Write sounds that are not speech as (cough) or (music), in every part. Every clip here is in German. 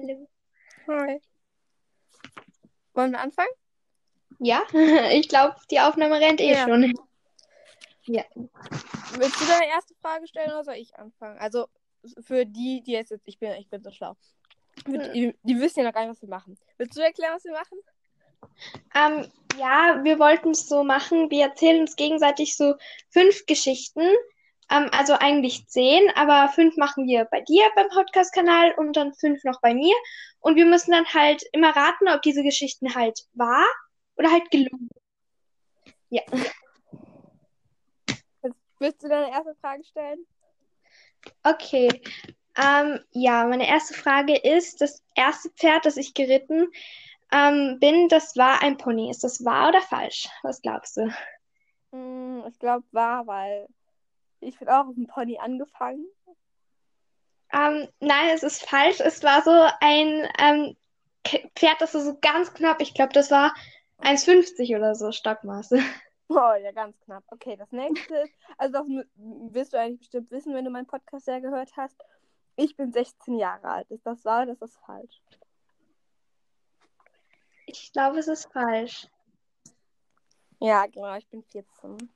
Hallo. Hi. Wollen wir anfangen? Ja, (laughs) ich glaube, die Aufnahme rennt eh Ja. schon. Ja. Willst du deine erste Frage stellen oder soll ich anfangen? Also für die, die jetzt, ich bin, ich bin so schlau. Für Hm. Die, die wissen ja noch gar nicht, was wir machen. Willst du erklären, was wir machen? Ähm, ja, wir wollten es so machen. Wir erzählen uns gegenseitig so fünf Geschichten. Ähm, also eigentlich zehn, aber fünf machen wir bei dir beim Podcast-Kanal und dann fünf noch bei mir. Und wir müssen dann halt immer raten, ob diese Geschichten halt wahr oder halt gelogen. Ja. Willst du deine erste Frage stellen? Okay. Ähm, ja, meine erste Frage ist, das erste Pferd, das ich geritten ähm, bin, das war ein Pony. Ist das wahr oder falsch? Was glaubst du? Hm, ich glaube, war, weil ich bin auch auf dem Pony angefangen. Ähm, nein, es ist falsch. Es war so ein ähm, Pferd, das war so ganz knapp. Ich glaube, das war 1,50 oder so Stockmaße. (laughs) Oh, ja, ganz knapp. Okay, das nächste ist, also das wirst du eigentlich bestimmt wissen, wenn du meinen Podcast ja gehört hast. Ich bin 16 Jahre alt. Ist das wahr oder ist das falsch? Ich glaube, es ist falsch. Ja, genau, ich bin 14.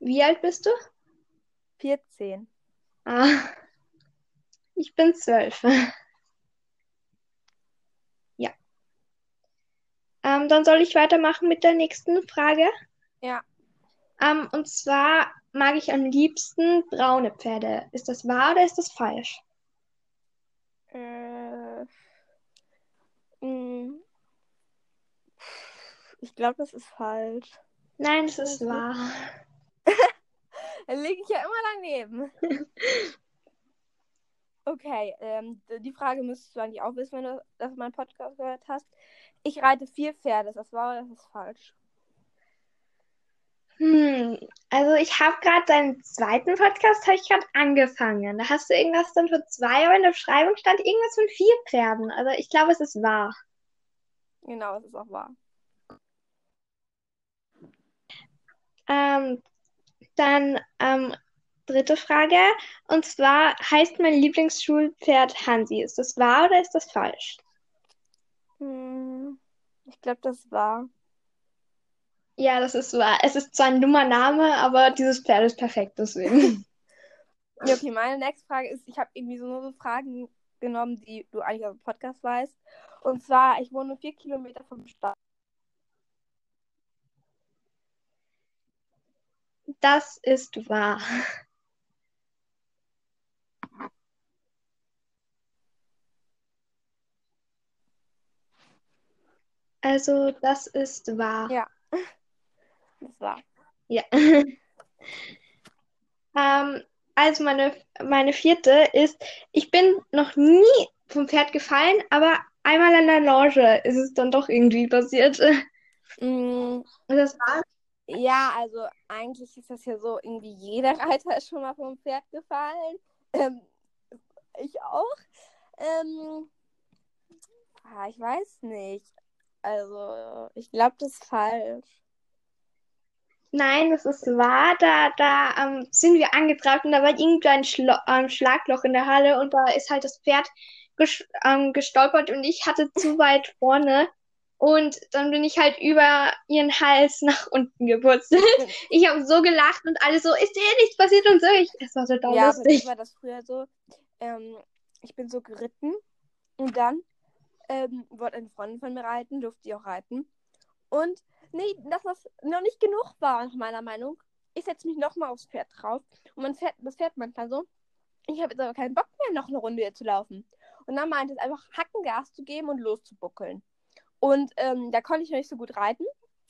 Wie alt bist du? 14. Ah, ich bin zwölf. (laughs) Ja. Ähm, dann soll ich weitermachen mit der nächsten Frage. Ja. Ähm, und zwar mag ich am liebsten braune Pferde. Ist das wahr oder ist das falsch? Äh, mh, ich glaube, das ist falsch. Nein, es ist wahr. Liege ich ja immer daneben. (laughs) Okay, ähm, die Frage müsstest du eigentlich auch wissen, wenn du das meinen Podcast gehört hast. Ich reite vier Pferde. Ist das wahr oder ist das falsch? Hm, also ich habe gerade deinen zweiten Podcast, habe ich gerade angefangen. Da hast du irgendwas dann für zwei, aber in der Beschreibung stand irgendwas von vier Pferden. Also ich glaube, es ist wahr. Genau, es ist auch wahr. Ähm, dann ähm, dritte Frage. Und zwar heißt mein Lieblingsschulpferd Hansi. Ist das wahr oder ist das falsch? Hm, ich glaube, das ist wahr. Ja, das ist wahr. Es ist zwar ein dummer Name, aber dieses Pferd ist perfekt, deswegen. (laughs) (laughs) Ja, okay, meine nächste Frage ist, ich habe irgendwie so nur so Fragen genommen, die du eigentlich aus dem Podcast weißt. Und zwar, ich wohne vier Kilometer vom Start. Das ist wahr. Also, das ist wahr. Ja. (laughs) Das war. Ja. (laughs) Ähm, also meine, meine vierte ist, ich bin noch nie vom Pferd gefallen, aber einmal an der Longe ist es dann doch irgendwie passiert. Mm, Und das war, Ja, also eigentlich ist das ja so, irgendwie jeder (laughs) Reiter ist schon mal vom Pferd gefallen. Ähm, ich auch. Ähm, ah, ich weiß nicht. Also, ich glaube, das ist falsch. nein, das ist wahr. Da, da ähm, sind wir angetrabt und da war irgendwie ein Schlo ähm, Schlagloch in der Halle und da ist halt das Pferd ges ähm, gestolpert und ich hatte zu weit vorne. Und dann bin ich halt über ihren Hals (laughs) nach unten gepurzelt. (laughs) Ich habe so gelacht und alle so, ist dir nichts passiert und so. Ich, es war total Ja, bei lustig. mir war das früher so. Ähm, ich bin so geritten und dann ähm, wollte eine Freundin von mir reiten, durfte die auch reiten. Und nee, dass das noch nicht genug war, nach meiner Meinung. Ich setze mich nochmal aufs Pferd drauf und man fährt, das fährt manchmal so. Ich habe jetzt aber keinen Bock mehr, noch eine Runde hier zu laufen. Und dann meinte es einfach, Hackengas zu geben und loszubuckeln. Und ähm, da konnte ich noch nicht so gut reiten.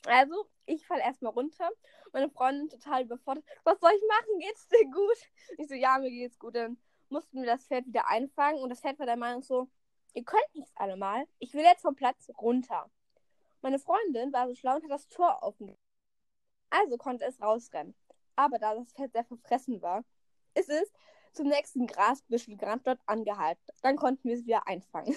Also, ich falle erstmal runter. Meine Freundin total überfordert. Was soll ich machen? Geht's dir gut? Ich so, ja, mir geht's gut. Dann mussten wir das Pferd wieder einfangen. Und das Pferd war der Meinung so, ihr könnt nicht alle mal. Ich will jetzt vom Platz runter. Meine Freundin war so schlau und hat das Tor offen. Also konnte es rausrennen. Aber da das Pferd sehr verfressen war, ist es zum nächsten Grasbüschel gerannt, dort angehalten. Dann konnten wir es wieder einfangen.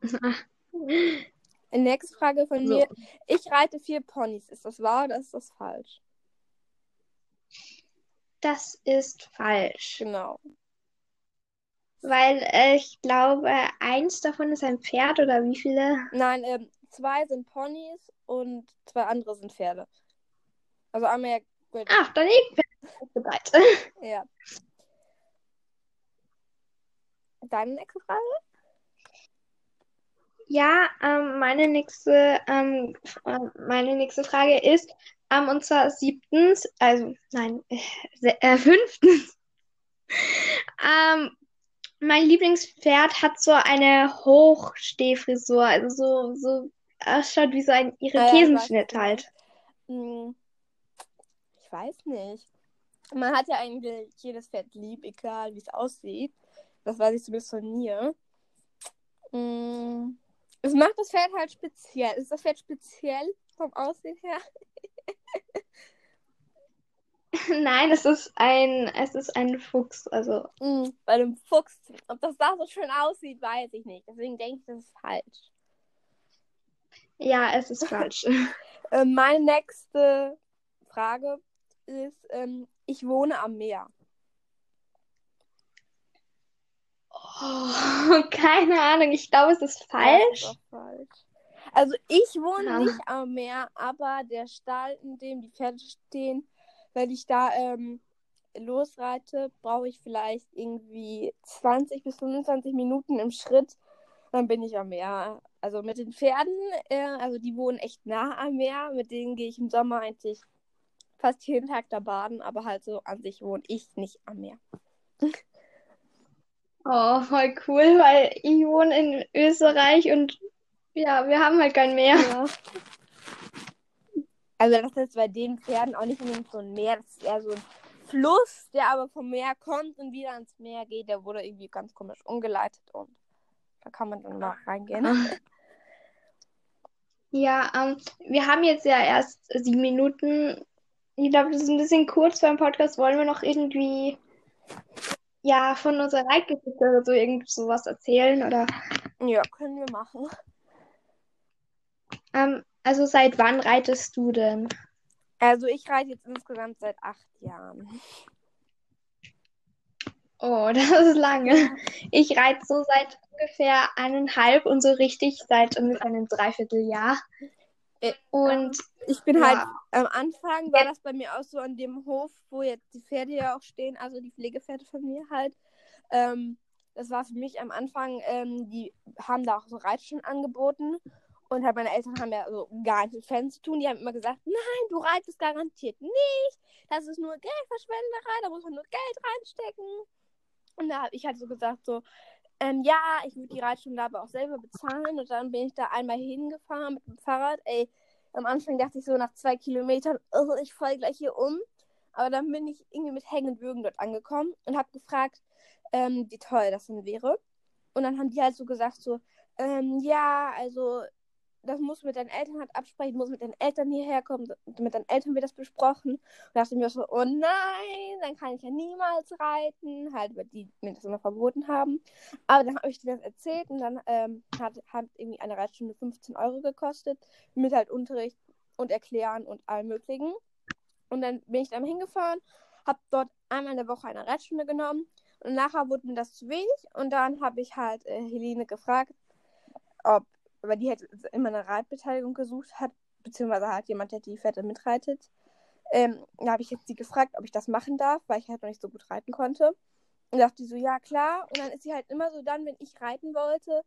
(laughs) (laughs) Nächste Frage von So. mir. Ich reite vier Ponys. Ist das wahr oder ist das falsch? Das ist falsch. Genau. Weil äh, ich glaube, eins davon ist ein Pferd oder wie viele? Nein, ähm, zwei sind Ponys und zwei andere sind Pferde. Also einmal ja. Great- Ach, dann ich Pferd bereit. Ja. Deine nächste Frage? Ja, ähm, meine nächste, ähm, äh, meine nächste Frage ist, ähm, und zwar siebtens, also nein, (laughs) äh, äh, fünftens. (laughs) Ähm, mein Lieblingspferd hat so eine Hochstehfrisur, also so, so ausschaut wie so ein ja, Irokesenschnitt was du halt. Hm, ich weiß nicht. Man hat ja eigentlich jedes Pferd lieb, egal wie es aussieht. Das weiß ich zumindest von mir. Hm, es macht das Pferd halt speziell. Ist das Pferd speziell vom Aussehen her? (laughs) Nein, es ist ein, es ist ein Fuchs, also Hm, bei dem Fuchs. Ob das da so schön aussieht, weiß ich nicht. Deswegen denke ich, das ist falsch. ja, es ist falsch. (laughs) (laughs) Äh, meine nächste Frage ist, ähm, ich wohne am Meer. Oh, (laughs) keine Ahnung, ich glaube, es ist Ja, das ist falsch. falsch. Also ich wohne Ah. nicht am Meer, aber der Stall, in dem die Pferde stehen, wenn ich da ähm, losreite, brauche ich vielleicht irgendwie 20 bis 25 Minuten im Schritt. Dann bin ich am Meer. Also mit den Pferden, äh, also die wohnen echt nah am Meer. Mit denen gehe ich im Sommer eigentlich fast jeden Tag da baden, aber halt so an sich wohne ich nicht am Meer. (laughs) Oh, voll cool, weil ich wohne in Österreich und ja, wir haben halt kein Meer. Ja. Also das ist bei den Pferden auch nicht unbedingt so ein Meer, das ist eher so ein Fluss, der aber vom Meer kommt und wieder ans Meer geht. Der wurde irgendwie ganz komisch umgeleitet und da kann man dann mal reingehen. Ja, ähm, wir haben jetzt ja erst sieben Minuten. Ich glaube, das ist ein bisschen kurz beim Podcast. Wollen wir noch irgendwie, ja, von unserer Reitgeschichte oder so irgend sowas erzählen? Oder, Ja, können wir machen. ähm, also seit wann reitest du denn? Also ich reite jetzt insgesamt seit acht Jahren. Oh, (laughs) das ist lange. Ich reite so seit ungefähr eineinhalb und so richtig seit ungefähr einem Dreivierteljahr. Äh, Und Ich bin Ja. halt, am Anfang war das bei mir auch so an dem Hof, wo jetzt die Pferde ja auch stehen, also die Pflegepferde von mir halt. Ähm, das war für mich am Anfang, ähm, die haben da auch so Reitstunden angeboten. Und halt meine Eltern haben ja so gar nichts mit Fans zu tun. Die haben immer gesagt, nein, du reitest garantiert nicht. Das ist nur Geldverschwenderei, da muss man nur Geld reinstecken. Und da habe ich halt so gesagt, so, ähm, ja, ich würde die Reitstunde aber auch selber bezahlen. Und dann bin ich da einmal hingefahren mit dem Fahrrad. Ey, am Anfang dachte ich so nach zwei Kilometern, oh, ich fall gleich hier um. Aber dann bin ich irgendwie mit Hängen und Würgen dort angekommen und habe gefragt, ähm, wie teuer das denn wäre. Und dann haben die halt so gesagt, so, ähm, ja, also das muss mit deinen Eltern halt absprechen, muss mit deinen Eltern hierher kommen, mit deinen Eltern wird das besprochen. Und dachte mir so, oh nein, dann kann ich ja niemals reiten, halt, weil die mir das immer verboten haben. Aber dann habe ich dir das erzählt und dann ähm, hat, hat irgendwie eine Reitstunde 15 Euro gekostet, mit halt Unterricht und Erklären und allem möglichen. Und dann bin ich dann hingefahren, habe dort einmal in der Woche eine Reitstunde genommen und nachher wurde mir das zu wenig und dann habe ich halt äh, Helene gefragt, ob, weil die halt immer eine Reitbeteiligung gesucht hat, beziehungsweise halt jemand, der die Pferde mitreitet. Ähm, da habe ich jetzt sie gefragt, ob ich das machen darf, weil ich halt noch nicht so gut reiten konnte. Und dachte die so, ja klar. Und dann ist sie halt immer so dann, wenn ich reiten wollte,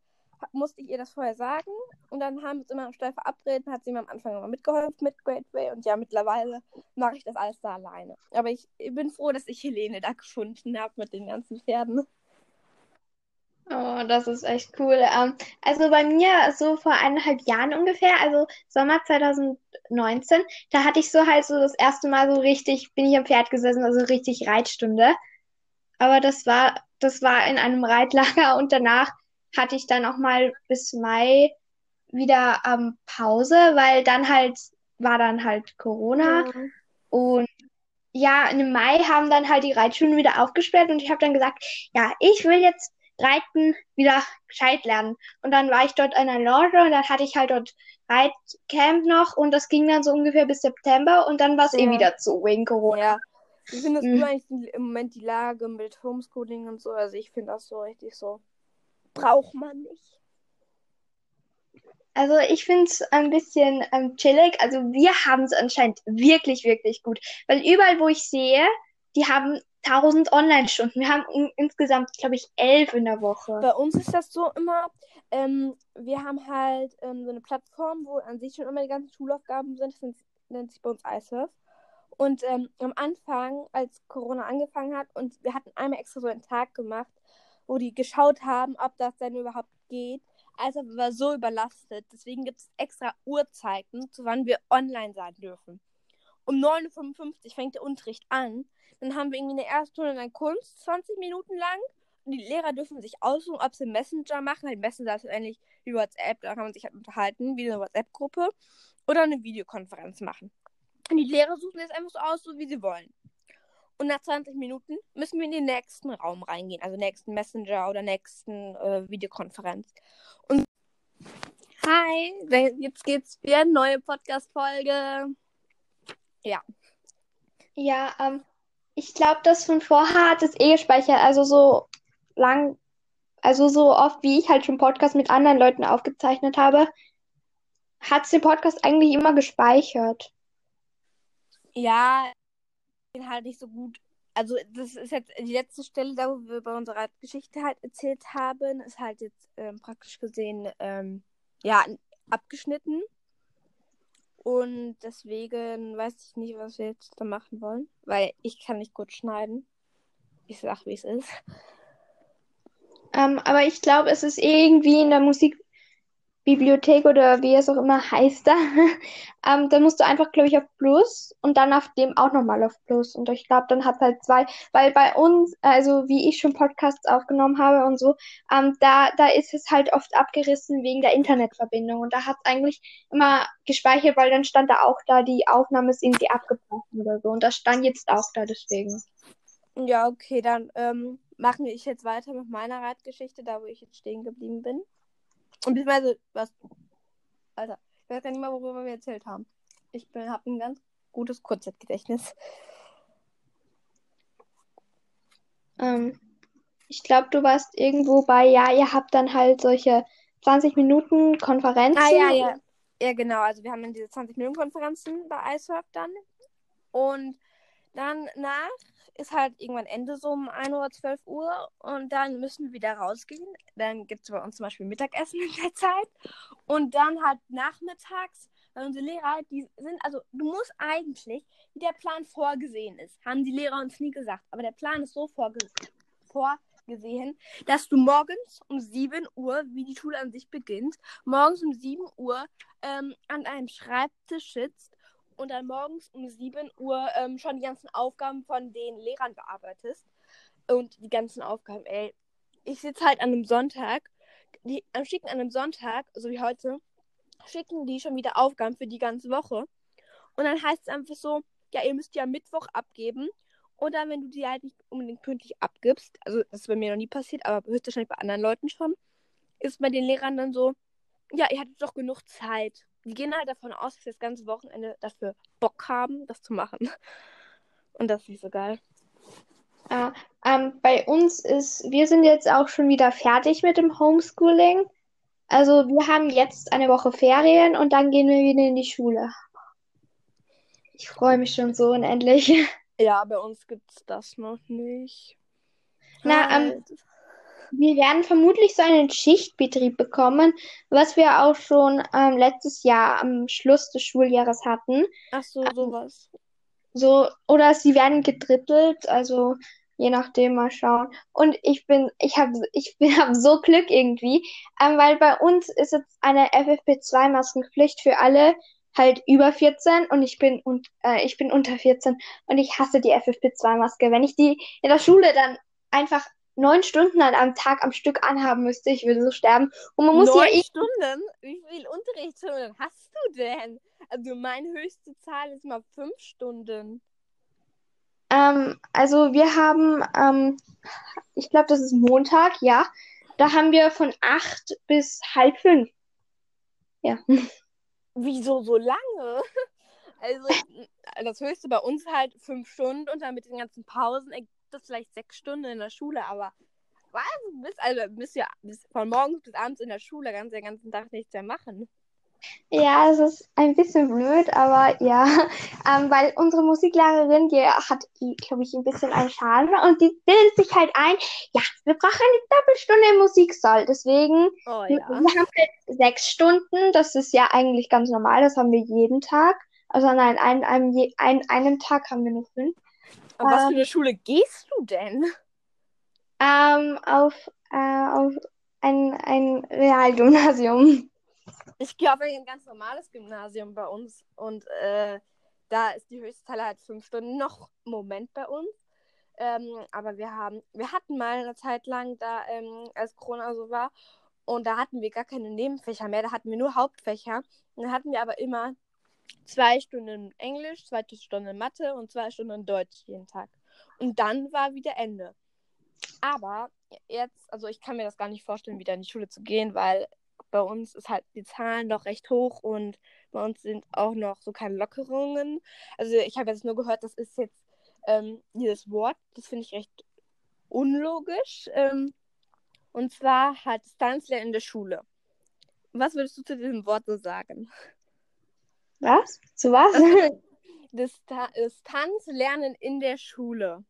musste ich ihr das vorher sagen. Und dann haben wir uns immer am Stall verabredet, hat sie mir am Anfang immer mitgeholfen mit Great Way. Und ja, mittlerweile mache ich das alles da alleine. Aber ich bin froh, dass ich Helene da gefunden habe mit den ganzen Pferden. Oh, das ist echt cool. Ähm, also bei mir so vor eineinhalb Jahren ungefähr, also Sommer 2019, da hatte ich so halt so das erste Mal so richtig, bin ich am Pferd gesessen, also richtig Reitstunde. Aber das war, das war in einem Reitlager (laughs) und danach hatte ich dann auch mal bis Mai wieder ähm, Pause, weil dann halt war dann halt Corona. Und ja, im Mai haben dann halt die Reitschulen wieder aufgesperrt und ich habe dann gesagt, ja, ich will jetzt Reiten wieder gescheit lernen. Und dann war ich dort in einer Lounge und dann hatte ich halt dort Reitcamp noch und das ging dann so ungefähr bis September und dann war es eh Ja. wieder zu wegen Corona. Ja. Wie findest Hm. du eigentlich im Moment die Lage mit Homeschooling und so? Also ich finde das so richtig so. Braucht man nicht. Also ich finde es ein bisschen ähm, chillig. Also wir haben es anscheinend wirklich, wirklich gut. Weil überall, wo ich sehe, die haben 1000 Online-Stunden. Wir haben in, insgesamt, glaube ich, elf in der Woche. Bei uns ist das so immer, ähm, wir haben halt ähm, so eine Plattform, wo an sich schon immer die ganzen Schulaufgaben sind. Das nennt, sich bei uns iSurf. Und ähm, am Anfang, als Corona angefangen hat, und wir hatten einmal extra so einen Tag gemacht, wo die geschaut haben, ob das denn überhaupt geht. Also waren so überlastet. Deswegen gibt es extra Uhrzeiten, zu wann wir online sein dürfen. Um 9.55 Uhr fängt der Unterricht an. Dann haben wir irgendwie eine erste Stunde lang Kunst, 20 Minuten lang. Und die Lehrer dürfen sich aussuchen, ob sie Messenger machen. Halt Messenger ist ähnlich wie WhatsApp, da kann man sich halt unterhalten, wie eine WhatsApp-Gruppe. Oder eine Videokonferenz machen. Und die Lehrer suchen jetzt einfach so aus, so wie sie wollen. Und nach 20 Minuten müssen wir in den nächsten Raum reingehen, also nächsten Messenger oder nächsten äh, Videokonferenz. Und hi, jetzt geht's wieder eine neue Podcast-Folge. Ja. Ja, ähm, ich glaube, das von vorher hat es eh gespeichert. Also so lang, also so oft, wie ich halt schon Podcast mit anderen Leuten aufgezeichnet habe, hat es den Podcast eigentlich immer gespeichert. Ja, den halt nicht so gut. Also, das ist jetzt die letzte Stelle, da wo wir bei unserer Geschichte halt erzählt haben, ist halt jetzt ähm, praktisch gesehen, ähm, ja, abgeschnitten. Und deswegen weiß ich nicht, was wir jetzt da machen wollen, weil ich kann nicht gut schneiden. Ich sag, wie es ist. Ähm, aber ich glaube, es ist irgendwie in der Musikbibliothek oder wie es auch immer heißt da. (laughs) ähm, da musst du einfach, glaube ich, auf Plus und dann auf dem auch nochmal auf Plus. Und ich glaube, dann hat halt zwei, weil bei uns, also wie ich schon Podcasts aufgenommen habe und so, ähm, da, da ist es halt oft abgerissen wegen der Internetverbindung. Und da hat es eigentlich immer gespeichert, weil dann stand da auch da, die Aufnahme ist irgendwie abgebrochen oder so. Und das stand jetzt auch da, deswegen. Ja, okay, dann ähm, mache ich jetzt weiter mit meiner Reitgeschichte, da wo ich jetzt stehen geblieben bin. Und beziehungsweise, was. Alter, ich weiß gar nicht mehr, worüber wir erzählt haben. Ich habe ein ganz gutes Kurzzeitgedächtnis. Ähm, ich glaube, du warst irgendwo bei, ja, ihr habt dann halt solche 20 Minuten Konferenzen. Ah, ja, ja. Ja, genau. Also, wir haben dann diese 20-Minuten-Konferenzen bei iSurf dann. Und dann nach ist halt irgendwann Ende so um 1 Uhr, 12 Uhr und dann müssen wir wieder rausgehen. Dann gibt es bei uns zum Beispiel Mittagessen in der Zeit und dann halt nachmittags, weil unsere Lehrer, die sind, also du musst eigentlich, wie der Plan vorgesehen ist, haben die Lehrer uns nie gesagt, aber der Plan ist so vorge vorgesehen, dass du morgens um 7 Uhr, wie die Schule an sich beginnt, morgens um 7 Uhr ähm, an einem Schreibtisch sitzt und dann morgens um 7 Uhr ähm, schon die ganzen Aufgaben von den Lehrern bearbeitest. Und die ganzen Aufgaben, ey. Ich sitze halt an einem Sonntag, die am schicken an einem Sonntag, so wie heute, schicken die schon wieder Aufgaben für die ganze Woche. Und dann heißt es einfach so, ja, ihr müsst am Mittwoch abgeben. Oder wenn du die halt nicht unbedingt pünktlich abgibst, also das ist bei mir noch nie passiert, aber höchstwahrscheinlich bei anderen Leuten schon, ist bei den Lehrern dann so, ja, ihr hattet doch genug Zeit. Die gehen halt davon aus, dass wir das ganze Wochenende dafür Bock haben, das zu machen. Und das ist nicht so geil. Äh, ähm, bei uns ist, wir sind jetzt auch schon wieder fertig mit dem Homeschooling. Also wir haben jetzt eine Woche Ferien und dann gehen wir wieder in die Schule. Ich freue mich schon so unendlich. (laughs) Ja, bei uns gibt's das noch nicht. Na, ähm, Halt. Wir werden vermutlich so einen Schichtbetrieb bekommen, was wir auch schon ähm, letztes Jahr am Schluss des Schuljahres hatten. Ach so, sowas. So, oder sie werden gedrittelt, also je nachdem mal schauen. Und ich bin, ich habe, ich (laughs) bin, hab so Glück irgendwie, ähm, weil bei uns ist jetzt eine FFP2-Maskenpflicht für alle halt über 14 und ich bin und äh, ich bin unter 14 und ich hasse die FFP2-Maske. Wenn ich die in der Schule dann einfach neun Stunden an einem Tag am Stück anhaben müsste, ich würde so sterben. Und man muss ja Neun eh Stunden? Wie viel Unterrichtsstunden hast du denn? Also meine höchste Zahl ist mal fünf Stunden. Ähm, also wir haben, ähm, ich glaube, das ist Montag, ja. Da haben wir von acht bis halb fünf. Ja. Wieso so lange? (laughs) Also, das höchste bei uns halt fünf Stunden und dann mit den ganzen Pausen ergibt das vielleicht sechs Stunden in der Schule, aber was? Bist, also bist ja bis von morgens bis abends in der Schule, ganz den ganzen Tag nichts mehr machen. Ja, es ist ein bisschen blöd, aber ja, (laughs) ähm, weil unsere Musiklehrerin, die hat, glaube ich, ein bisschen einen Schaden und die bildet sich halt ein, ja, wir brauchen eine Doppelstunde im Musiksaal. Deswegen, Oh wir ja. wir haben halt sechs Stunden, das ist ja eigentlich ganz normal, das haben wir jeden Tag. Also nein, an einem, an einem Tag haben wir nur fünf. Aber was für Ähm. eine Schule gehst du denn? Ähm, auf, äh, auf ein, ein Realgymnasium. Ich gehe auf ein ganz normales Gymnasium bei uns und äh, da ist die Höchstzahl halt fünf Stunden noch im Moment bei uns. Ähm, aber wir haben, wir hatten mal eine Zeit lang da, ähm, als Corona so war, und da hatten wir gar keine Nebenfächer mehr, da hatten wir nur Hauptfächer. Und dann hatten wir aber immer zwei Stunden Englisch, zwei Stunden Mathe und zwei Stunden Deutsch jeden Tag. Und dann war wieder Ende. Aber jetzt, also ich kann mir das gar nicht vorstellen, wieder in die Schule zu gehen, weil bei uns ist halt die Zahlen noch recht hoch und bei uns sind auch noch so keine Lockerungen. Also ich habe jetzt nur gehört, das ist jetzt ähm, dieses Wort, das finde ich recht unlogisch. Ähm, und zwar halt Distanzlernen in der Schule. Was würdest du zu diesem Wort so sagen? Was? Zu was? Dista (laughs) Distanzlernen in der Schule.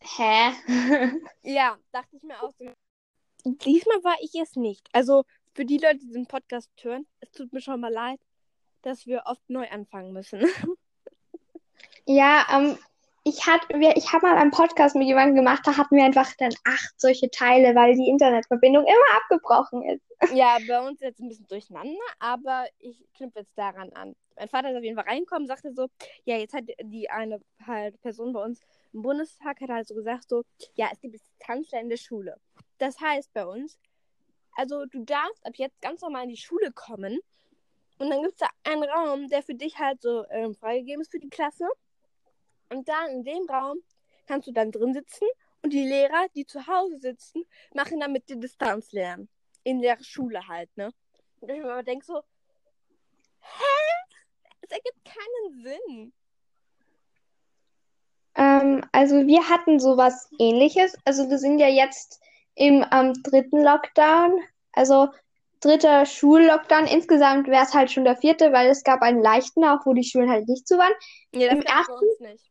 Hä? (laughs) Ja, dachte ich mir auch so. Diesmal war ich es nicht. Also für die Leute, die diesen Podcast hören, es tut mir schon mal leid, dass wir oft neu anfangen müssen. (laughs) Ja, ähm, ich hat, ich habe mal einen Podcast mit jemandem gemacht, da hatten wir einfach dann acht solche Teile, weil die Internetverbindung immer abgebrochen ist. (laughs) ja, bei uns jetzt ein bisschen durcheinander, aber ich knüpfe jetzt daran an. Mein Vater ist auf jeden Fall reingekommen, sagte so, ja, jetzt hat die eine halt Person bei uns im Bundestag hat halt so gesagt so, ja, es gibt Distanzler in der Schule. Das heißt bei uns, also du darfst ab jetzt ganz normal in die Schule kommen und dann gibt es da einen Raum, der für dich halt so ähm, freigegeben ist für die Klasse. Und dann in dem Raum kannst du dann drin sitzen und die Lehrer, die zu Hause sitzen, machen dann mit dir Distanzlernen. In der Schule halt, ne? Und ich mir aber denke so, hä? Es ergibt keinen Sinn. Ähm, also wir hatten sowas ähnliches. Also wir sind ja jetzt im ähm, dritten Lockdown. Also dritter Schullockdown. Insgesamt wäre es halt schon der vierte, weil es gab einen leichten, auch wo die Schulen halt nicht zu waren. Nee, das Im nicht.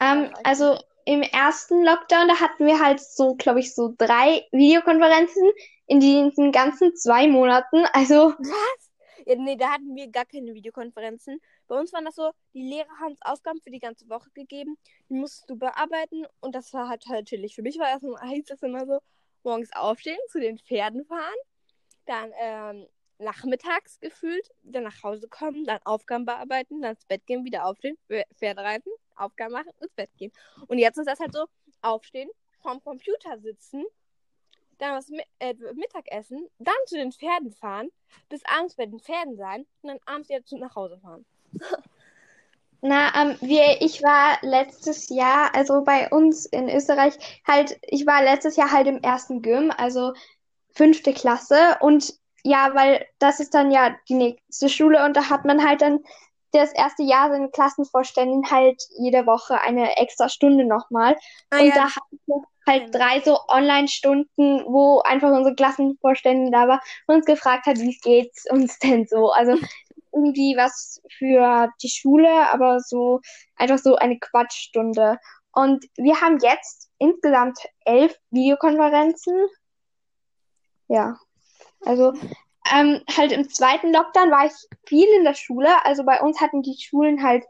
Ähm, also im ersten Lockdown, da hatten wir halt so, glaube ich, so drei Videokonferenzen in diesen ganzen zwei Monaten. (laughs) Also, Was? Ja, nee, da hatten wir gar keine Videokonferenzen. Bei uns waren das so, die Lehrer haben uns Aufgaben für die ganze Woche gegeben. Die musstest du bearbeiten und das war halt halt chillig. Für mich war erstmal, (laughs) hieß das immer so, morgens aufstehen, zu den Pferden fahren, dann ähm, nachmittags gefühlt wieder nach Hause kommen, dann Aufgaben bearbeiten, dann ins Bett gehen, wieder aufstehen, Pf- Pferde reiten, Aufgaben machen, ins Bett gehen. Und jetzt ist das halt so, aufstehen, vorm Computer sitzen, dann was äh, Mittagessen, dann zu den Pferden fahren, bis abends bei den Pferden sein und dann abends wieder zu nach Hause fahren. (laughs) na, ähm, wir, ich war letztes Jahr, also bei uns in Österreich, halt, ich war letztes Jahr halt im ersten Gym, also fünfte Klasse. Und ja, weil das ist dann ja die nächste Schule und da hat man halt dann das erste Jahr seine Klassenvorständin halt jede Woche eine extra Stunde nochmal. Ah, Und ja, da hatten wir halt drei so Online-Stunden, wo einfach unsere Klassenvorständin da war und uns gefragt hat, wie geht's uns denn so? Also (laughs) irgendwie was für die Schule, aber so einfach so eine Quatschstunde. Und wir haben jetzt insgesamt elf Videokonferenzen. Ja, also ähm, halt im zweiten Lockdown war ich viel in der Schule. Also bei uns hatten die Schulen halt,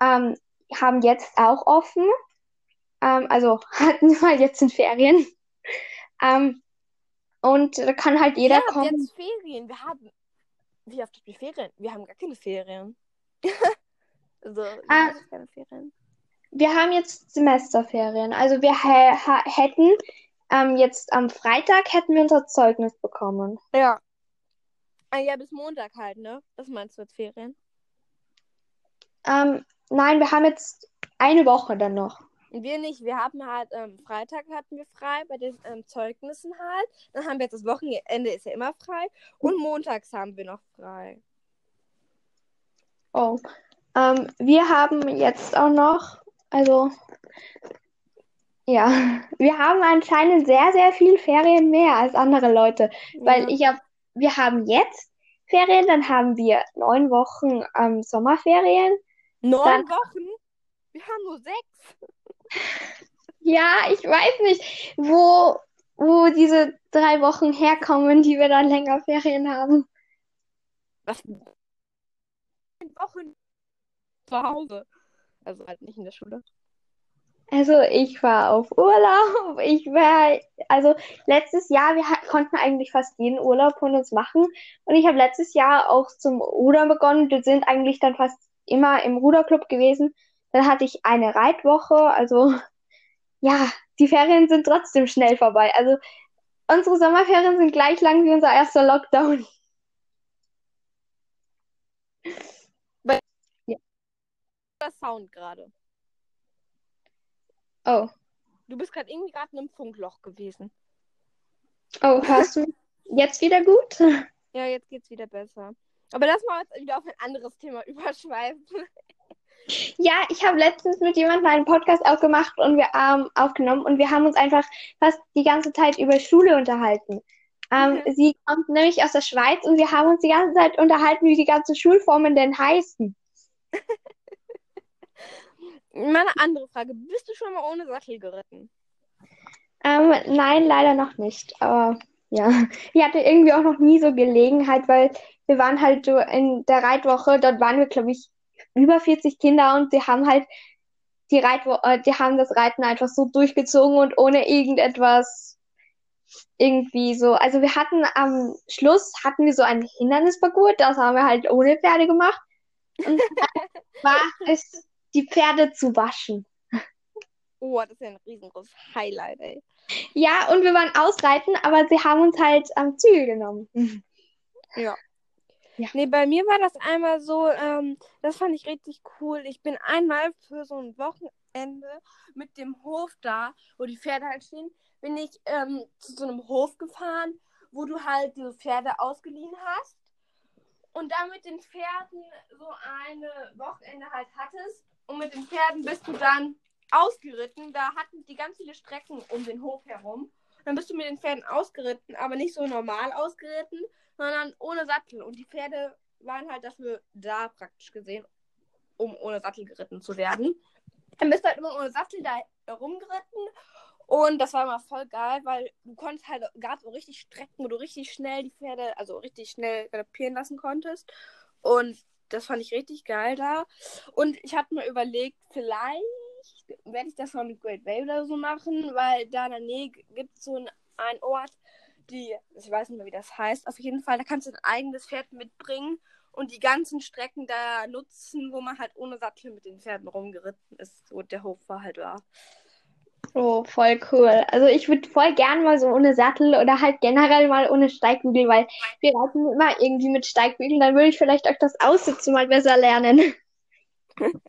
ähm, haben jetzt auch offen. Ähm, also (laughs) hatten mal jetzt in Ferien. Ähm, und da kann halt jeder habt kommen. jetzt Ferien. Wir haben. Wie oft habt ihr Ferien? Wir haben gar keine Ferien. (laughs) also, wir Ah. haben jetzt keine Ferien. Wir haben jetzt Semesterferien. Also wir hätten ähm, jetzt am Freitag hätten wir unser Zeugnis bekommen. Ja. Ah, ja, bis Montag halt, ne? Was meinst du jetzt Ferien? Ähm, nein, wir haben jetzt eine Woche dann noch. Wir nicht. Wir haben halt, ähm, Freitag hatten wir frei bei den ähm, Zeugnissen halt. Dann haben wir jetzt das Wochenende ist ja immer frei. Und montags haben wir noch frei. Oh. Ähm, wir haben jetzt auch noch, also ja, (laughs) wir haben anscheinend sehr, sehr viel Ferien mehr als andere Leute. Weil ich habe, wir haben jetzt Ferien, dann haben wir neun Wochen ähm, Sommerferien. Neun Dann- Wochen? Wir haben nur sechs. (laughs) Ja, ich weiß nicht, wo, wo diese drei Wochen herkommen, die wir dann länger Ferien haben. Was? Neun Wochen zu Hause. Also halt nicht in der Schule. Also ich war auf Urlaub. Ich war, also letztes Jahr, wir konnten eigentlich fast jeden Urlaub von uns machen. Und ich habe letztes Jahr auch zum Rudern begonnen. Wir sind eigentlich dann fast immer im Ruderclub gewesen. Dann hatte ich eine Reitwoche. Also (laughs) ja, die Ferien sind trotzdem schnell vorbei. Also unsere Sommerferien sind gleich lang wie unser erster Lockdown. (laughs) Der Sound gerade. Oh, Du bist gerade irgendwie gerade in einem Funkloch gewesen. oh, hörst du jetzt wieder gut? Ja, jetzt geht's wieder besser. Aber lass mal jetzt wieder auf ein anderes Thema (laughs) überschweifen. Ja, ich habe letztens mit jemandem einen Podcast auch gemacht und wir ähm, aufgenommen und wir haben uns einfach fast die ganze Zeit über Schule unterhalten. Ähm, Mhm. sie kommt nämlich aus der Schweiz und wir haben uns die ganze Zeit unterhalten, wie die ganzen Schulformen denn heißen. (laughs) Meine andere Frage. Bist du schon mal ohne Sattel geritten? Ähm, nein, leider noch nicht. Aber ja, ich hatte irgendwie auch noch nie so Gelegenheit, weil wir waren halt so in der Reitwoche, dort waren wir, glaube ich, über 40 Kinder und die haben halt die Reitwo äh, die haben das Reiten einfach so durchgezogen und ohne irgendetwas irgendwie so. Also wir hatten am Schluss hatten wir so einen Hindernisparcours, das haben wir halt ohne Pferde gemacht. Und (laughs) war es, die Pferde zu waschen. Oh, das ist ja ein riesengroßes Highlight, ey. Ja, und wir waren ausreiten, aber sie haben uns halt am Zügel genommen. (laughs) Ja. Ja. Nee, bei mir war das einmal so, ähm, das fand ich richtig cool. Ich bin einmal für so ein Wochenende mit dem Hof da, wo die Pferde halt stehen, bin ich ähm, zu so einem Hof gefahren, wo du halt diese Pferde ausgeliehen hast. Und dann mit den Pferden so eine Wochenende halt hattest. Und mit den Pferden bist du dann ausgeritten. Da hatten die ganz viele Strecken um den Hof herum. Dann bist du mit den Pferden ausgeritten, aber nicht so normal ausgeritten, sondern ohne Sattel. Und die Pferde waren halt dafür da, praktisch gesehen, um ohne Sattel geritten zu werden. Dann bist du halt immer ohne Sattel da rumgeritten. Und das war immer voll geil, weil du konntest halt, gab so richtig Strecken, wo du richtig schnell die Pferde, also richtig schnell galoppieren lassen konntest. Und das fand ich richtig geil da. Und ich hatte mir überlegt, vielleicht werde ich das mal mit Great Way oder so machen, weil da in der Nähe gibt es so einen, einen Ort, die, ich weiß nicht mehr, wie das heißt, auf jeden Fall, da kannst du ein eigenes Pferd mitbringen und die ganzen Strecken da nutzen, wo man halt ohne Sattel mit den Pferden rumgeritten ist, wo der Hof war halt war. Oh, voll cool. Also ich würde voll gern mal so ohne Sattel oder halt generell mal ohne Steigbügel, weil wir reiten immer irgendwie mit Steigbügeln. Dann würde ich vielleicht auch das Aussitzen mal besser lernen. (laughs)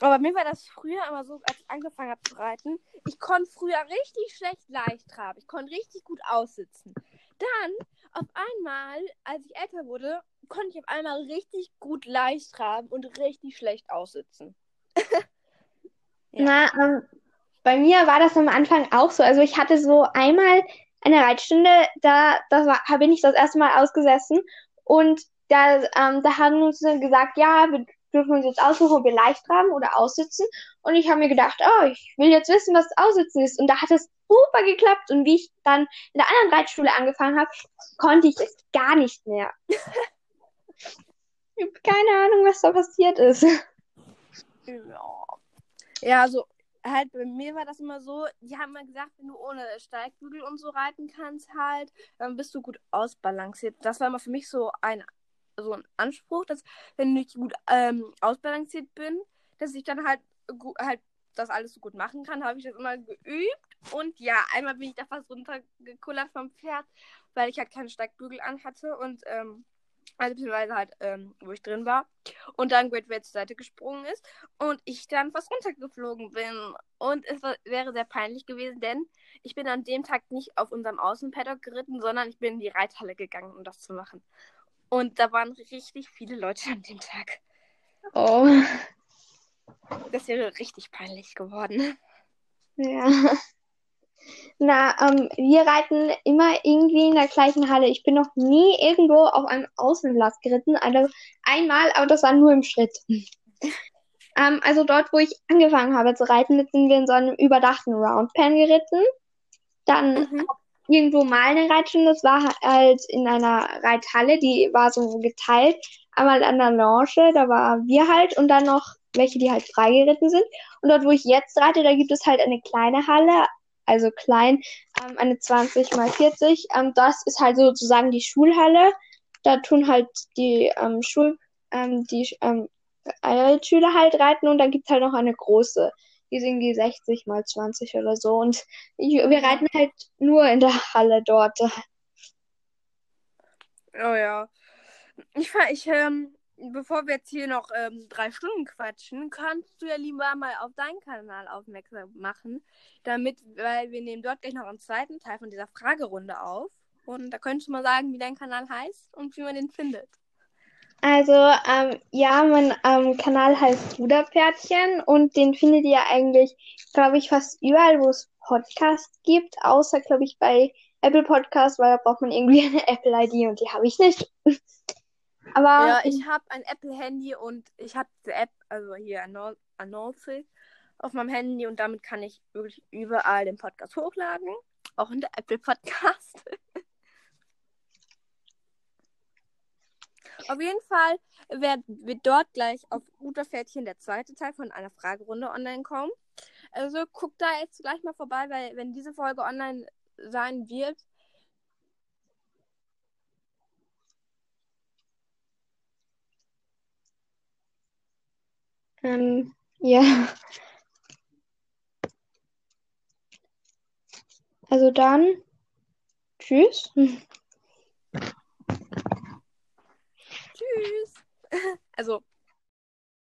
Aber mir war das früher immer so, als ich angefangen habe zu reiten, ich konnte früher richtig schlecht leicht traben. Ich konnte richtig gut aussitzen. Dann, auf einmal, als ich älter wurde, konnte ich auf einmal richtig gut leicht traben und richtig schlecht aussitzen. (laughs) Ja. Na, ähm, bei mir war das am Anfang auch so. Also ich hatte so einmal eine Reitstunde, da, da war, bin ich das erste Mal ausgesessen und da, ähm, da haben uns dann gesagt, ja, wir dürfen uns jetzt aussuchen, ob wir leicht traben oder aussitzen. Und ich habe mir gedacht, oh, ich will jetzt wissen, was Aussitzen ist. Und da hat es super geklappt. Und wie ich dann in der anderen Reitschule angefangen habe, konnte ich es gar nicht mehr. (laughs) Ich habe keine Ahnung, was da passiert ist. Ja. Ja, also halt bei mir war das immer so, die haben mal gesagt, wenn du ohne Steigbügel und so reiten kannst halt, dann bist du gut ausbalanciert. Das war immer für mich so ein, so ein Anspruch, dass wenn ich gut ähm, ausbalanciert bin, dass ich dann halt, halt das alles so gut machen kann, habe ich das immer geübt. Und ja, einmal bin ich da fast runtergekullert vom Pferd, weil ich halt keinen Steigbügel anhatte und ähm, also beziehungsweise halt, ähm, wo ich drin war. Und dann Great Red zur Seite gesprungen ist und ich dann fast runtergeflogen bin. Und es war, wäre sehr peinlich gewesen, denn ich bin an dem Tag nicht auf unserem Außenpaddock geritten, sondern ich bin in die Reithalle gegangen, um das zu machen. Und da waren richtig viele Leute an dem Tag. Oh. Das wäre richtig peinlich geworden. Ja. Na, ähm, wir reiten immer irgendwie in der gleichen Halle. Ich bin noch nie irgendwo auf einem Außenplatz geritten. Also einmal, aber das war nur im Schritt. (laughs) ähm, also dort, wo ich angefangen habe zu reiten, sind wir in so einem überdachten Roundpen geritten. Dann Mhm. irgendwo mal eine Reitstunde. Das war halt in einer Reithalle, die war so geteilt. Einmal an der Lounge, da waren wir halt und dann noch welche, die halt frei geritten sind. Und dort, wo ich jetzt reite, da gibt es halt eine kleine Halle, also klein, ähm, eine 20 mal 40. Ähm, das ist halt sozusagen die Schulhalle. Da tun halt die ähm, Schul, ähm, die ähm, Schüler halt reiten und dann gibt's halt noch eine große. Die sind irgendwie 60 mal 20 oder so. Und ich, wir reiten halt nur in der Halle dort. Oh ja. Ich, ich ähm, bevor wir jetzt hier noch ähm, drei Stunden quatschen, kannst du ja lieber mal auf deinen Kanal aufmerksam machen, damit, weil wir nehmen dort gleich noch einen zweiten Teil von dieser Fragerunde auf. Und da könntest du mal sagen, wie dein Kanal heißt und wie man den findet. Also, ähm, ja, mein ähm, Kanal heißt Ruderpferdchen und den findet ihr eigentlich, glaube ich, fast überall, wo es Podcasts gibt, außer, glaube ich, bei Apple Podcasts, weil da braucht man irgendwie (laughs) eine Apple-ID und die habe ich nicht. Aber Ja, ich habe ein Apple-Handy und ich habe diese App, also hier Anno- Announce auf meinem Handy und damit kann ich wirklich überall den Podcast hochladen. Auch in der Apple Podcast. (laughs) auf jeden Fall wird, wird dort gleich auf Uterpferdchen der zweite Teil von einer Fragerunde online kommen. Also guckt da jetzt gleich mal vorbei, weil wenn diese Folge online sein wird, ähm, ja. Also dann, tschüss. tschüss. (laughs) Also